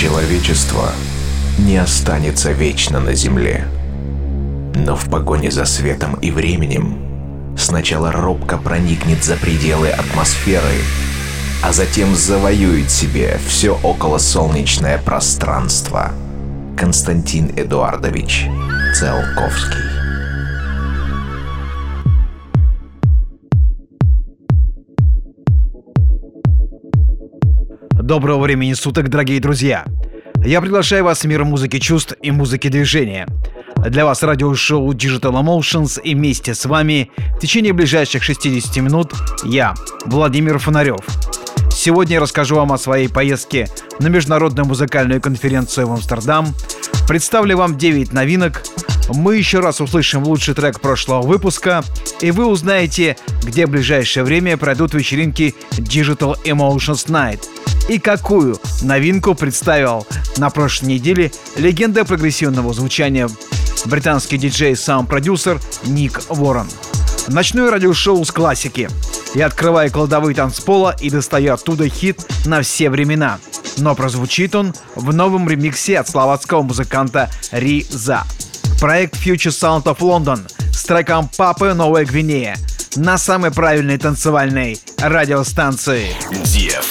Человечество не останется вечно на Земле. Но в погоне за светом и временем сначала робко проникнет за пределы атмосферы, а затем завоюет себе все околосолнечное пространство. Константин Эдуардович Циолковский Доброго времени суток, дорогие друзья! Я приглашаю вас в мир музыки чувств и музыки движения. Для вас радиошоу Digital Emotions и вместе с вами в течение ближайших 60 минут я, Владимир Фонарев. Сегодня я расскажу вам о своей поездке на международную музыкальную конференцию в Амстердам, представлю вам 9 новинок, мы еще раз услышим лучший трек прошлого выпуска, и вы узнаете, где в ближайшее время пройдут вечеринки Digital Emotions Night – и какую новинку представил на прошлой неделе легенда прогрессивного звучания британский диджей саунд-продюсер Ник Ворон. Ночное радиошоу с классики. Я открываю кладовые танцпола и достаю оттуда хит на все времена. Но прозвучит он в новом ремиксе от словацкого музыканта Риза. Проект Future Sound of London с треком «Папы Новая Гвинея» на самой правильной танцевальной радиостанции. DFM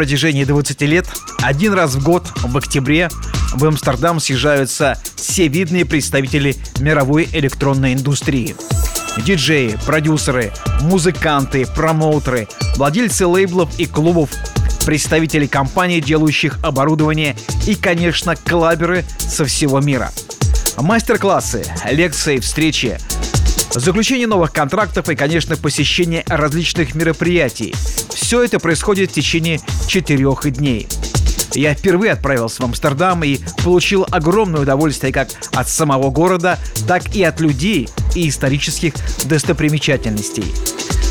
протяжении 20 лет, один раз в год, в октябре, в Амстердам съезжаются все видные представители мировой электронной индустрии. Диджеи, продюсеры, музыканты, промоутеры, владельцы лейблов и клубов, представители компаний, делающих оборудование и, конечно, клаберы со всего мира. Мастер-классы, лекции, встречи, заключение новых контрактов и, конечно, посещение различных мероприятий. Все это происходит в течение четырех дней. Я впервые отправился в Амстердам и получил огромное удовольствие как от самого города, так и от людей и исторических достопримечательностей.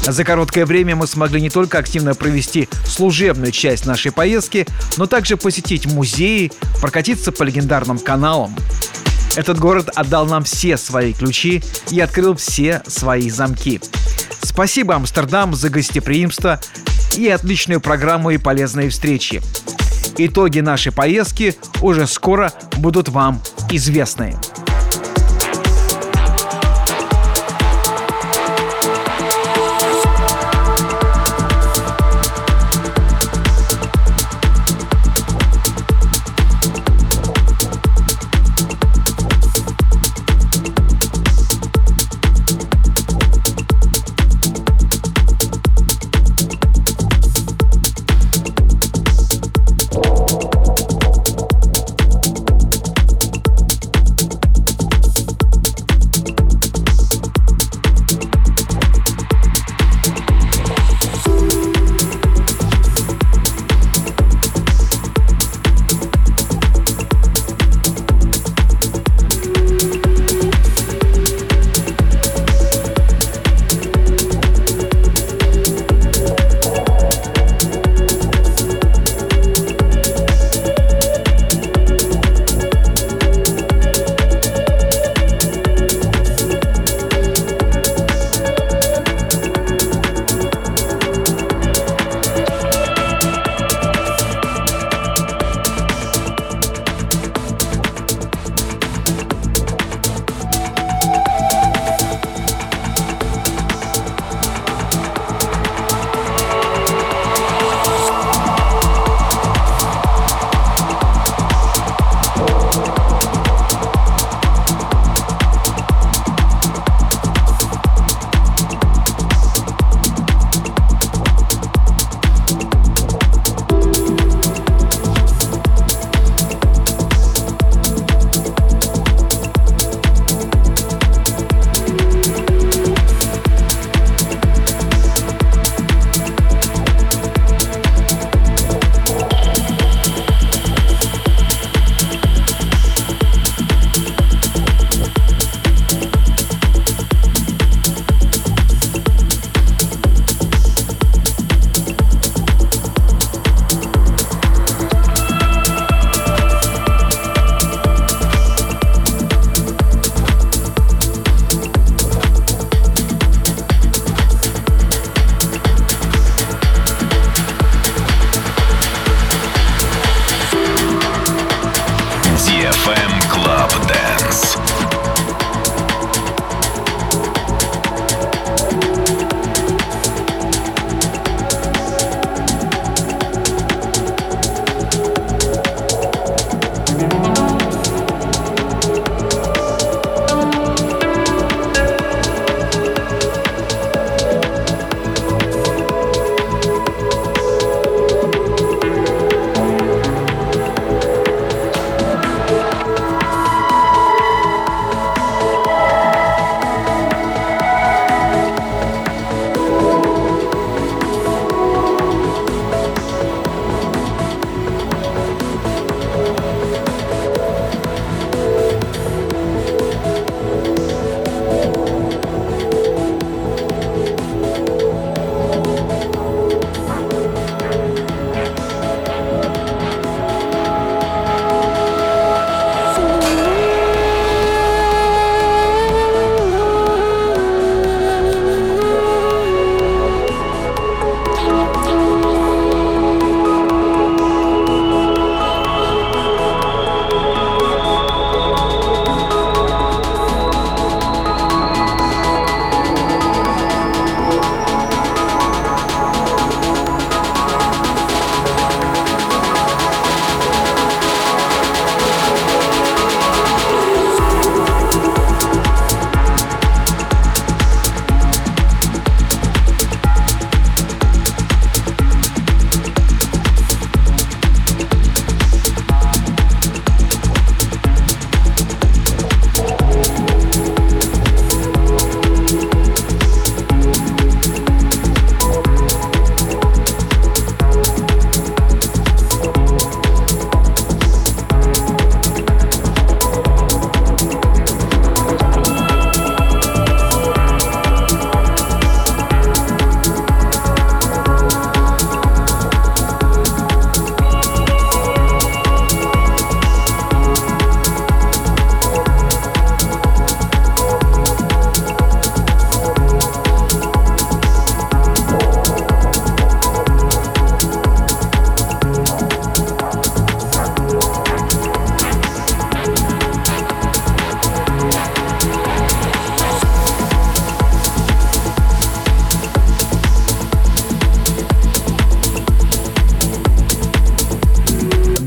За короткое время мы смогли не только активно провести служебную часть нашей поездки, но также посетить музеи, прокатиться по легендарным каналам. Этот город отдал нам все свои ключи и открыл все свои замки. Спасибо, Амстердам, за гостеприимство и отличную программу и полезные встречи. Итоги нашей поездки уже скоро будут вам известны.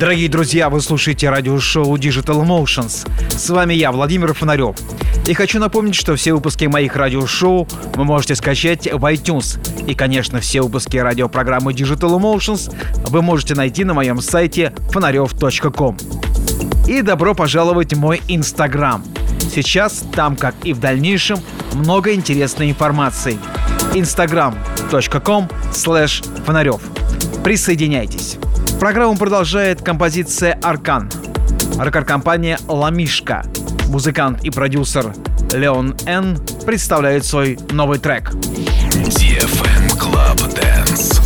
Дорогие друзья, вы слушаете радиошоу Digital Emotions. С вами я, Владимир Фонарев. И хочу напомнить, что все выпуски моих радиошоу вы можете скачать в iTunes. И, конечно, все выпуски радиопрограммы Digital Emotions вы можете найти на моем сайте фонарев.ком. И добро пожаловать в мой Инстаграм. Сейчас там, как и в дальнейшем, много интересной информации. instagram.com slash фонарев. Присоединяйтесь. Программу продолжает композиция «Аркан». Рекорд-компания «Ламишка». Музыкант и продюсер Леон Н. представляет свой новый трек. DFM Club Dance.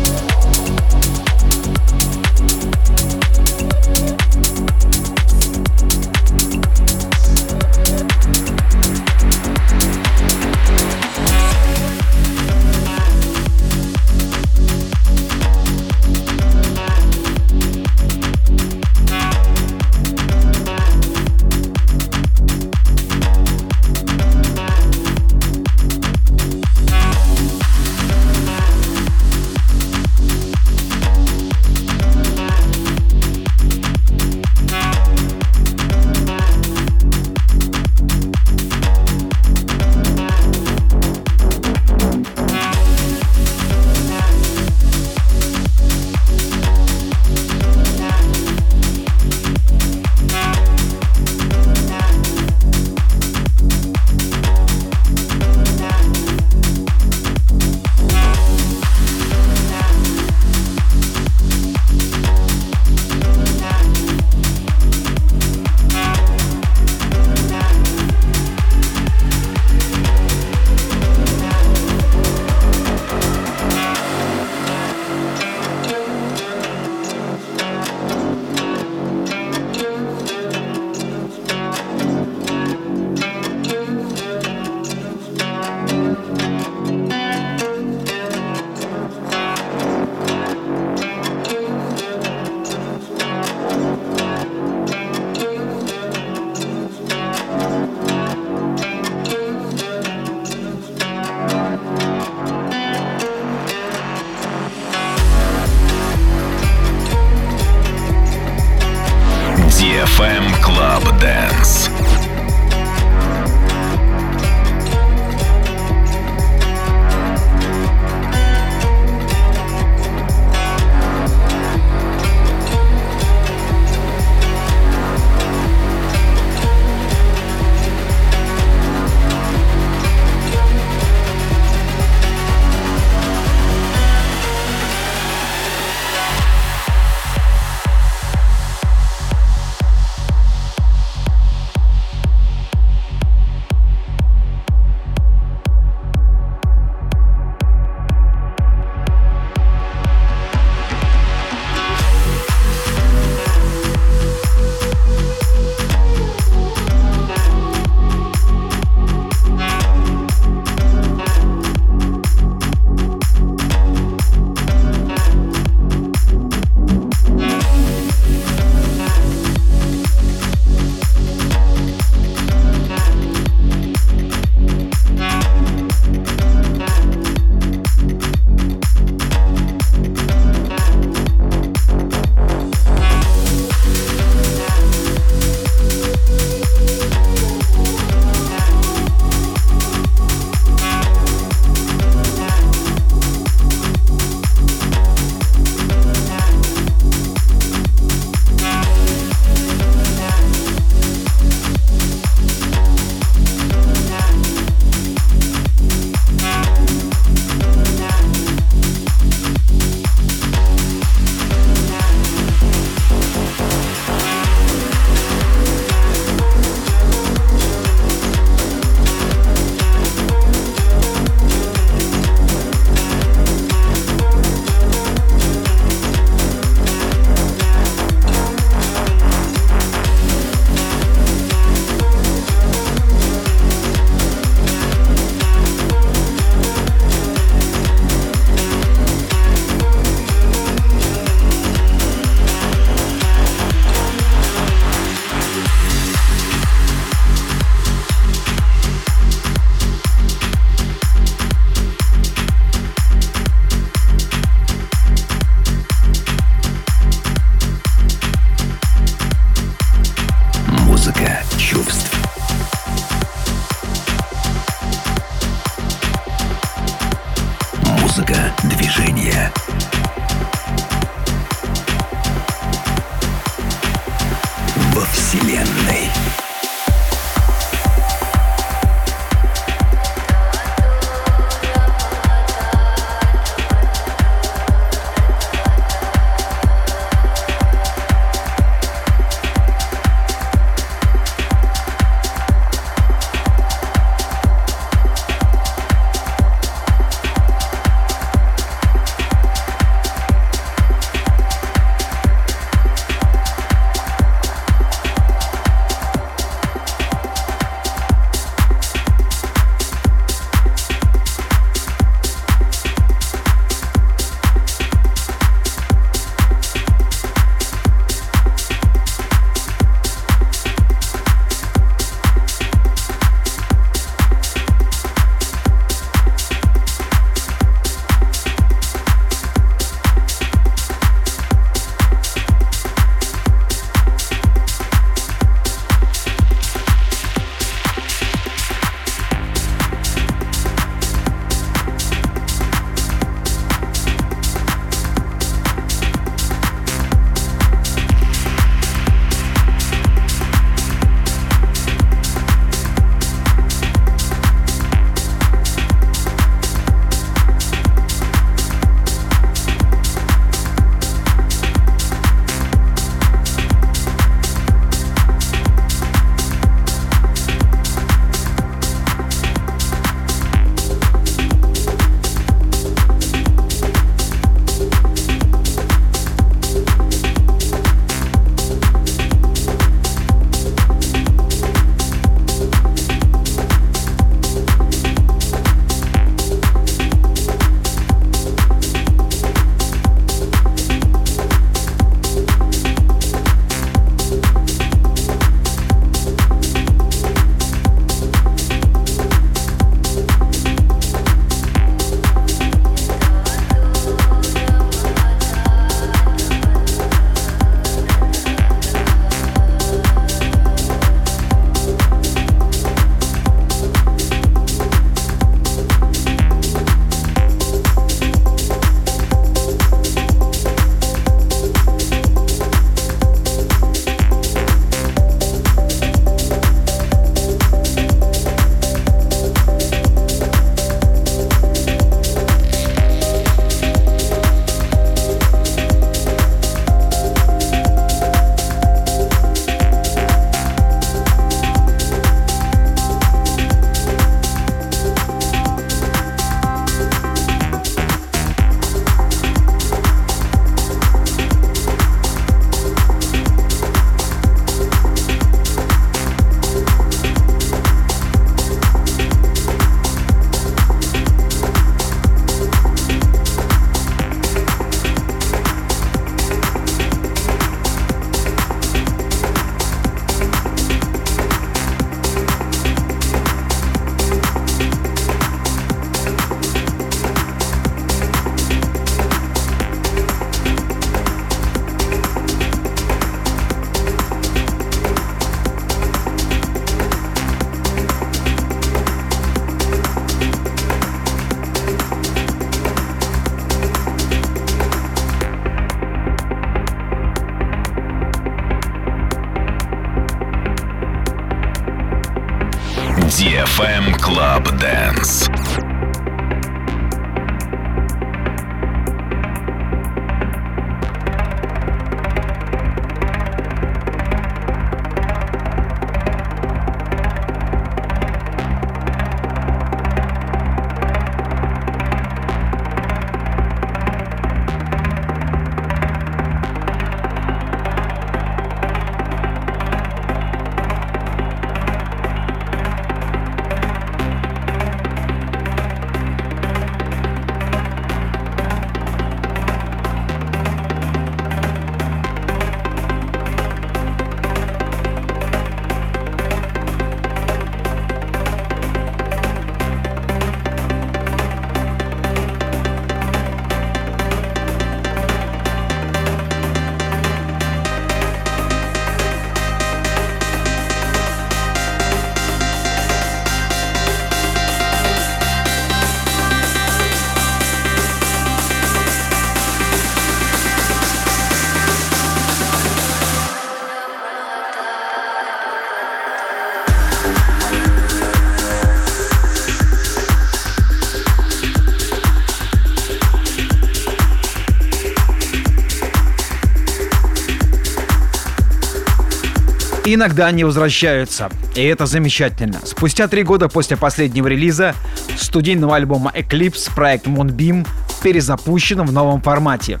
Иногда они возвращаются. И это замечательно. Спустя три года после последнего релиза студийного альбома Eclipse проект Moonbeam перезапущен в новом формате.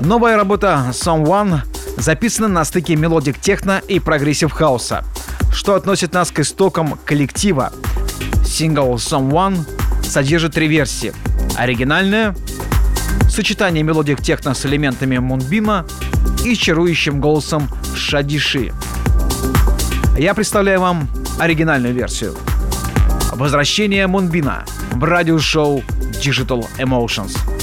Новая работа Someone записана на стыке melodic техно и progressive хауса, что относит нас к истокам коллектива. Сингл Someone содержит три версии. Оригинальная, сочетание melodic техно с элементами Moonbeam а и чарующим голосом Шадиши. Я представляю вам оригинальную версию. Возвращение Мунбина в радиошоу Digital Emotions.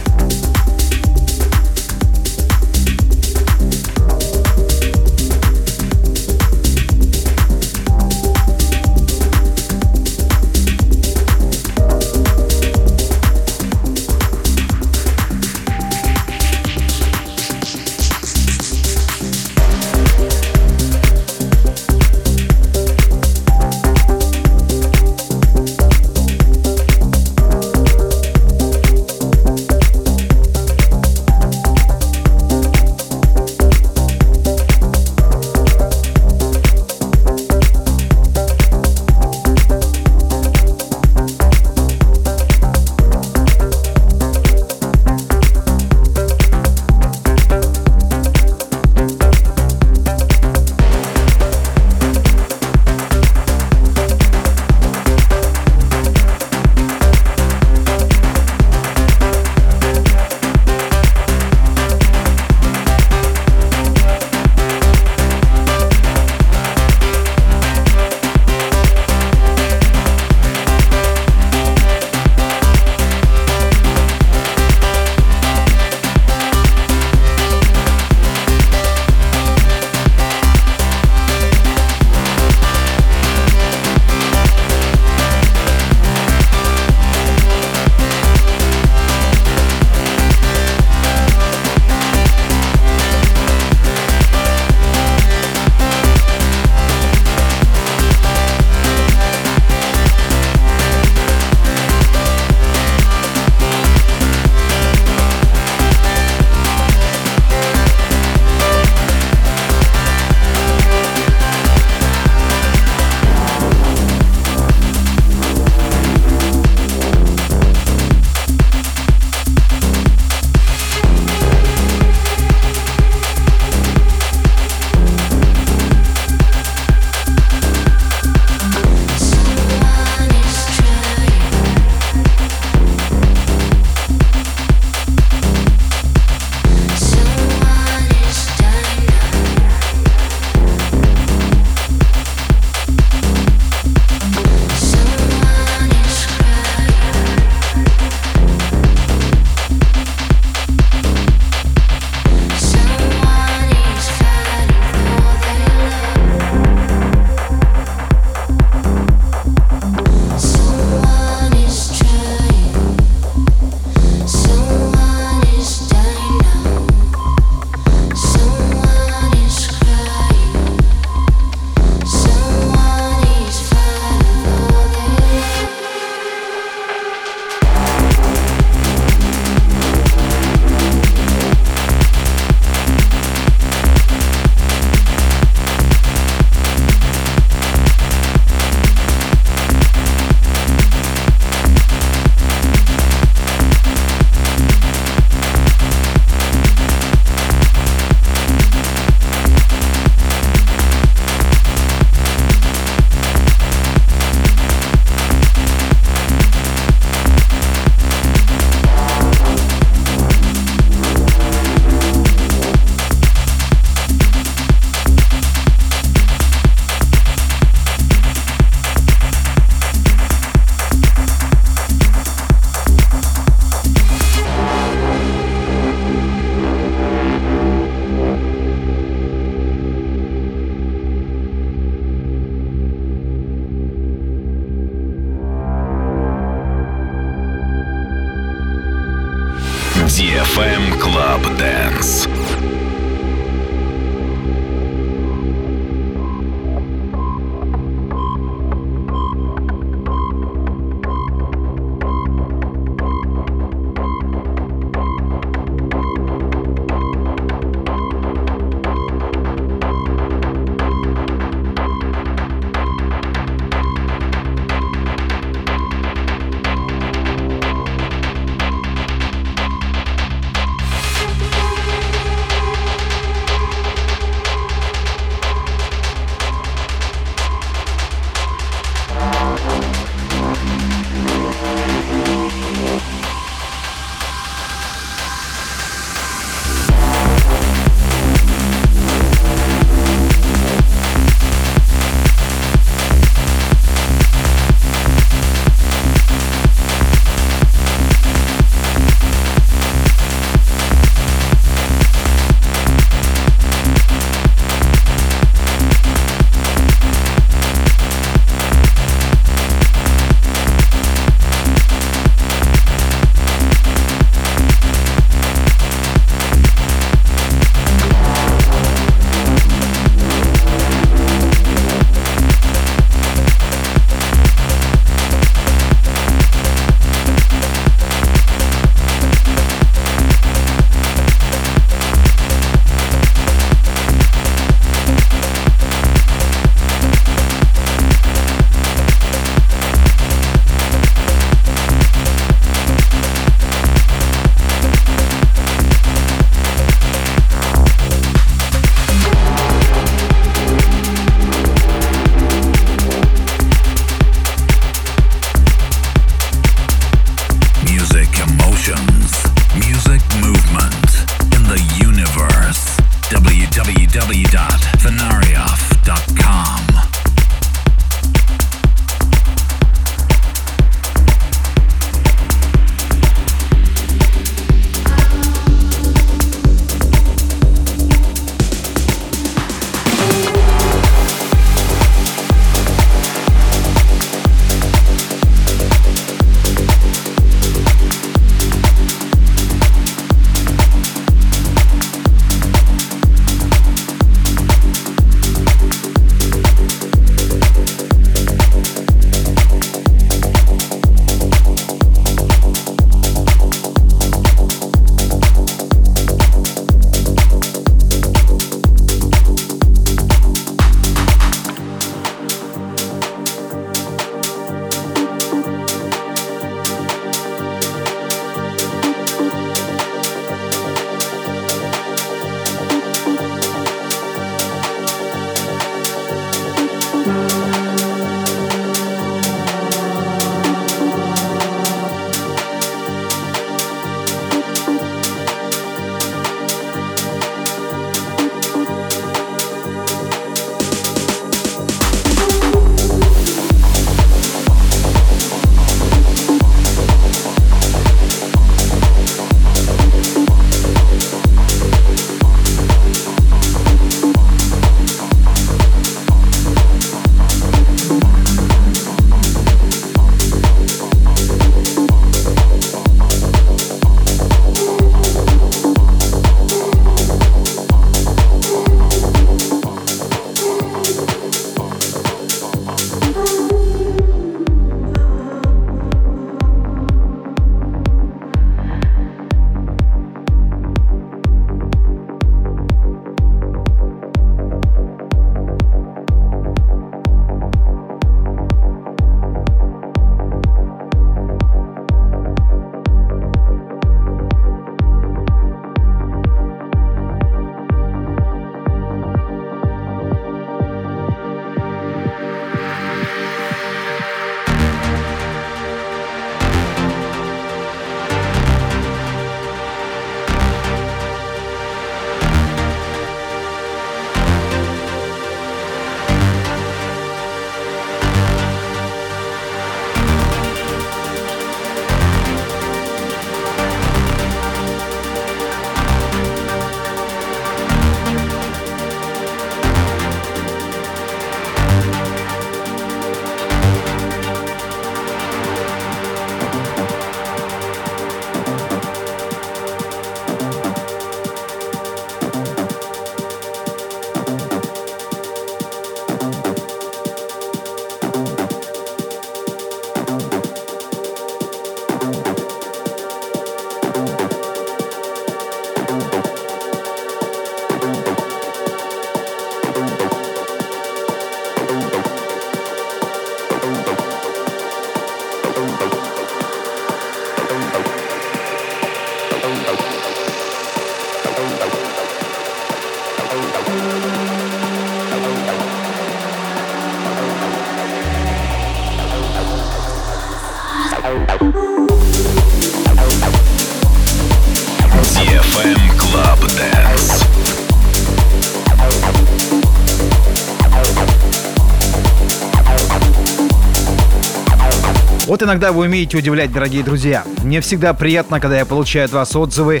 Иногда вы умеете удивлять, дорогие друзья. Мне всегда приятно, когда я получаю от вас отзывы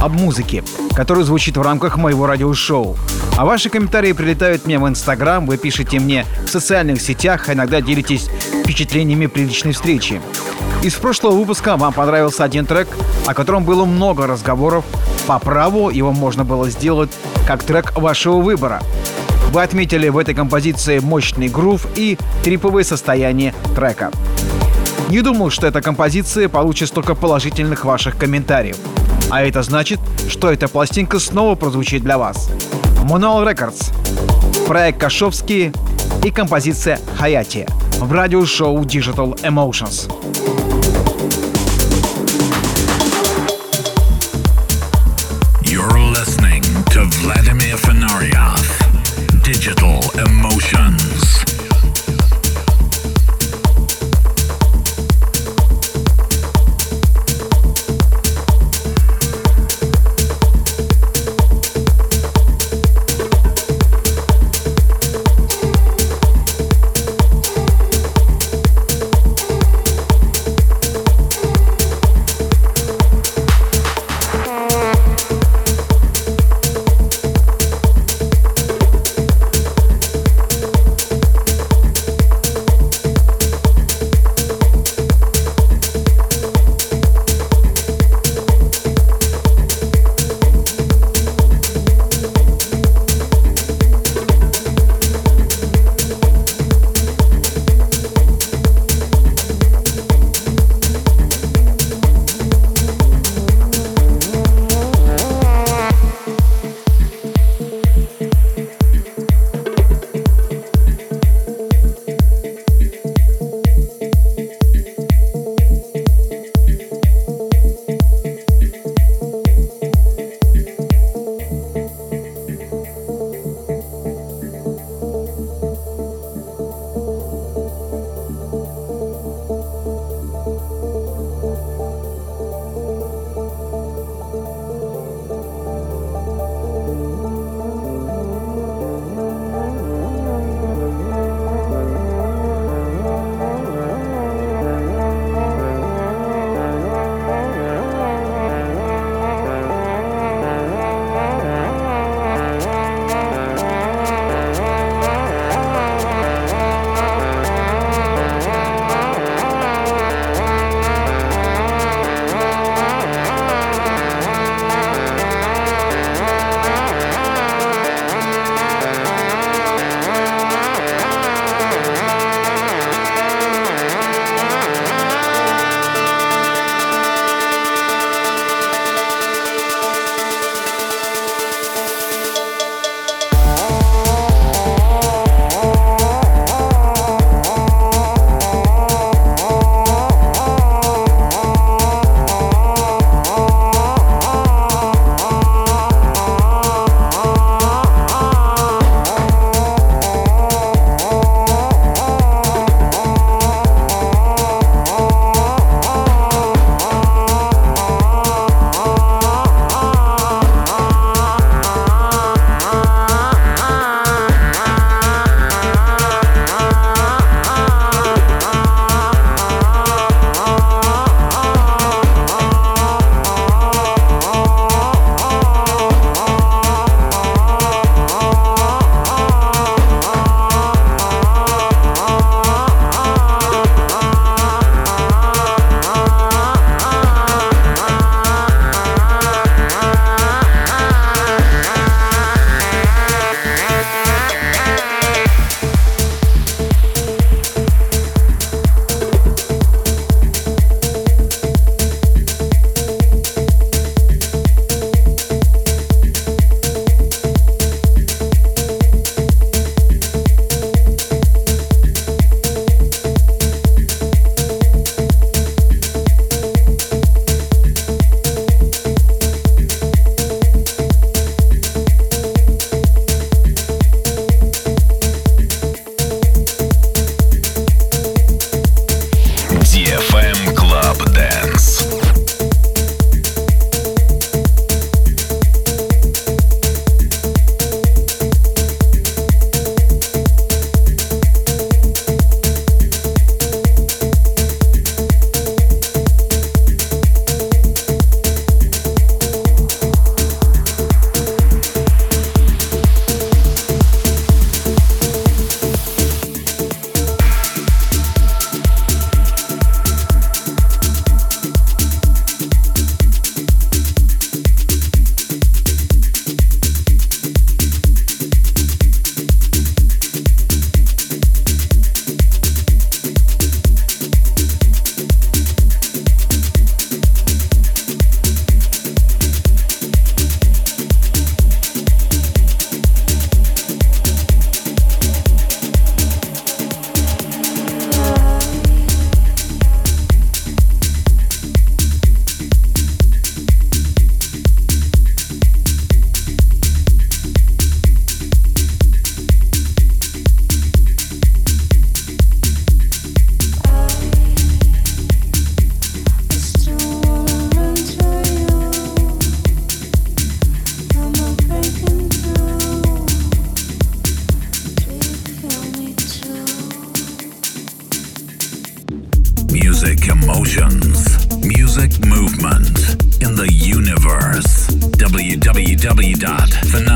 об музыке, которая звучит в рамках моего радиошоу. А ваши комментарии прилетают мне в Инстаграм, вы пишете мне в социальных сетях, а иногда делитесь впечатлениями при личной встрече. Из прошлого выпуска вам понравился один трек, о котором было много разговоров. По праву его можно было сделать как трек вашего выбора. Вы отметили в этой композиции мощный грув и триповое состояние трека. Не думал, что эта композиция получит столько положительных ваших комментариев. А это значит, что эта пластинка снова прозвучит для вас. Manual Records, проект Кашовский и композиция Хаяти в радиошоу Digital Emotions. Motions, music movement in the universe. www.phenomenal.com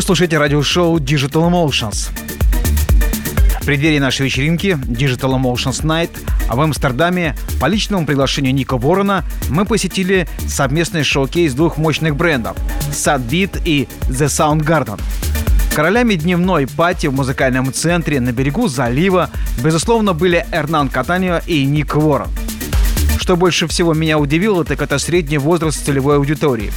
Вы слушаете радиошоу Digital Emotions. В преддверии нашей вечеринки Digital Emotions Night в Амстердаме по личному приглашению Ника Ворона мы посетили совместный шоу-кейс двух мощных брендов Sadbeat и The Soundgarden. Королями дневной пати в музыкальном центре на берегу залива, безусловно, были Эрнан Катанио и Ник Ворон. Что больше всего меня удивило, так это средний возраст целевой аудитории.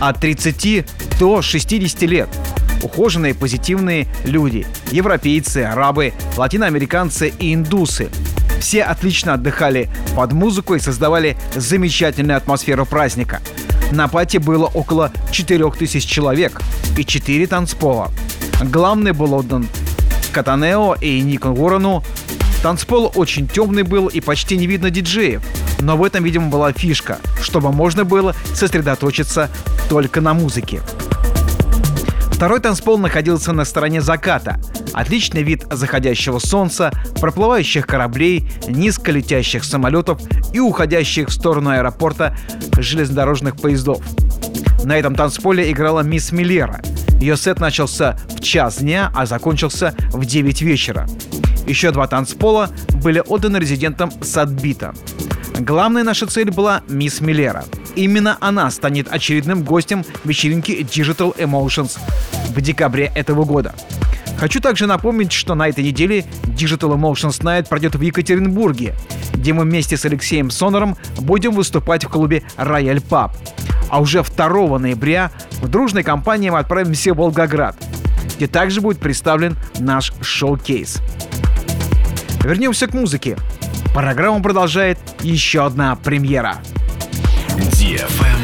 От 30 до 60 лет – ухоженные, позитивные люди. Европейцы, арабы, латиноамериканцы и индусы. Все отлично отдыхали под музыку и создавали замечательную атмосферу праздника. На пати было около 4000 человек и 4 танцпола. Главный был отдан Катанео и Никон Уоррену. Танцпол очень темный был и почти не видно диджеев. Но в этом, видимо, была фишка, чтобы можно было сосредоточиться только на музыке. Второй танцпол находился на стороне заката. Отличный вид заходящего солнца, проплывающих кораблей, низко летящих самолетов и уходящих в сторону аэропорта железнодорожных поездов. На этом танцполе играла мисс Миллера. Ее сет начался в час дня, а закончился в 9 вечера. Еще два танцпола были отданы резидентам Садбита. Главная наша цель была мисс Миллера – Именно она станет очередным гостем вечеринки Digital Emotions в декабре этого года. Хочу также напомнить, что на этой неделе Digital Emotions Night пройдет в Екатеринбурге, где мы вместе с Алексеем Сонором будем выступать в клубе Royal Pub. А уже 2 ноября в дружной компании мы отправимся в Волгоград, где также будет представлен наш шоу-кейс. Вернемся к музыке. Программу продолжает еще одна премьера – DFM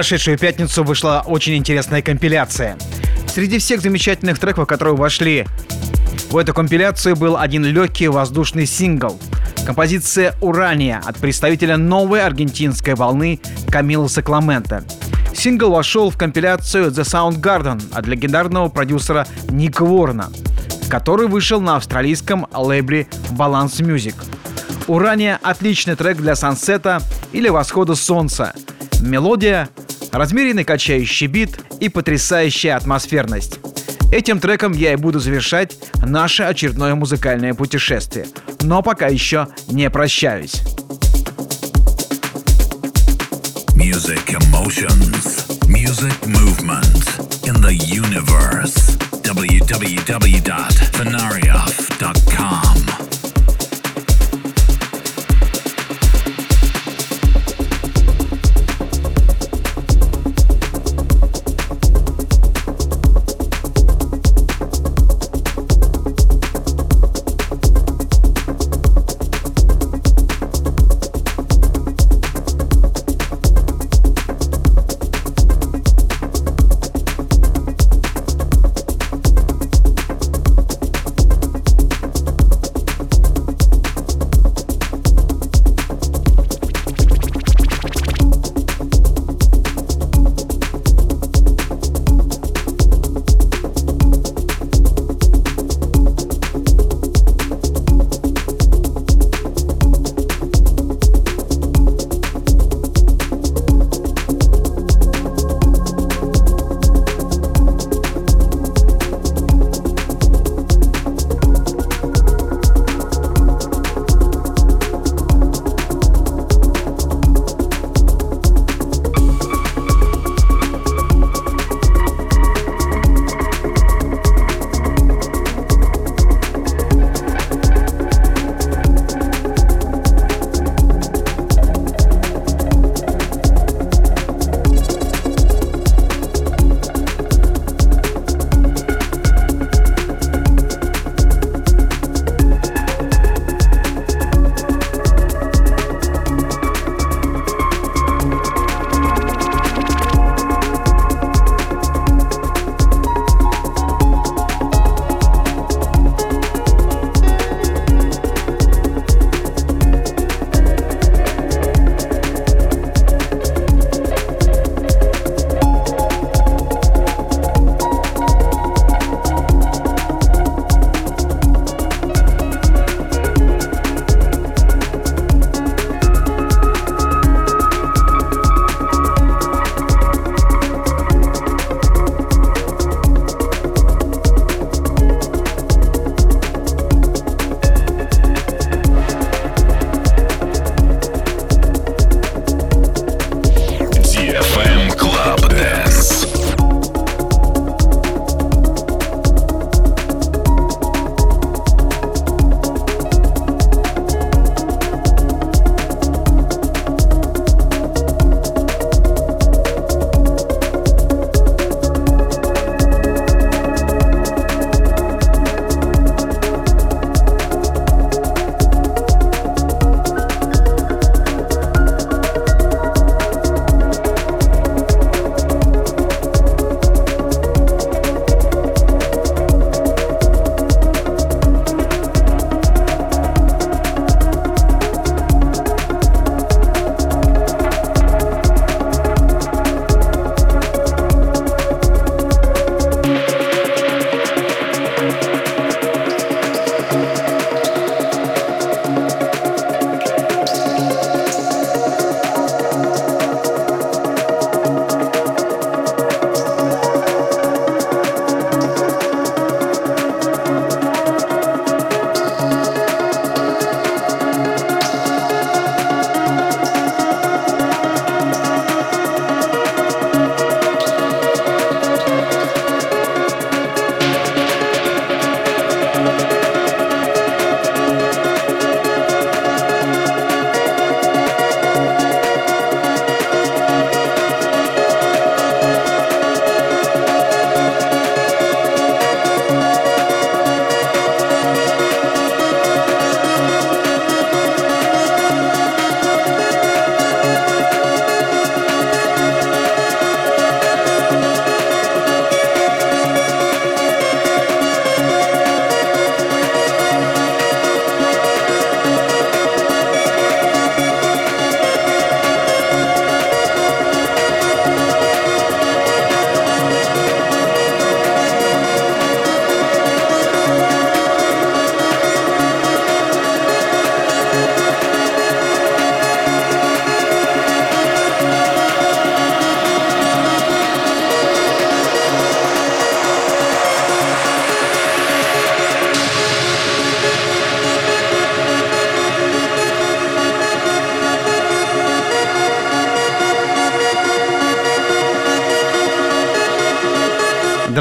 прошедшую пятницу вышла очень интересная компиляция. Среди всех замечательных треков, которые вошли в эту компиляцию, был один легкий воздушный сингл. Композиция «Урания» от представителя новой аргентинской волны Камилоса Кламента. Сингл вошел в компиляцию The Soundgarden от легендарного продюсера Ника Ворна, который вышел на австралийском лейбле Balance Music. «Урания» — отличный трек для сансета или восхода солнца. Мелодия размеренный качающий бит и потрясающая атмосферность. Этим треком я и буду завершать наше очередное музыкальное путешествие. Но пока еще не прощаюсь. Music emotions, music movement in the universe. www.venarioff.com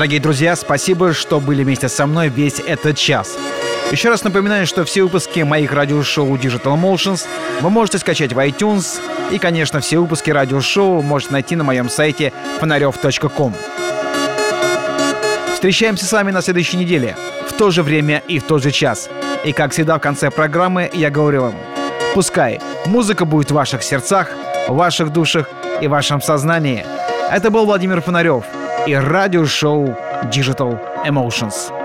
Дорогие друзья, спасибо, что были вместе со мной весь этот час. Еще раз напоминаю, что все выпуски моих радиошоу Digital Motions вы можете скачать в iTunes. И, конечно, все выпуски радиошоу вы можете найти на моем сайте фонарев.ком. Встречаемся с вами на следующей неделе, в то же время и в тот же час. И, как всегда, в конце программы я говорю вам, пускай музыка будет в ваших сердцах, в ваших душах и в вашем сознании. Это был Владимир Фонарев и радиошоу Digital Emotions.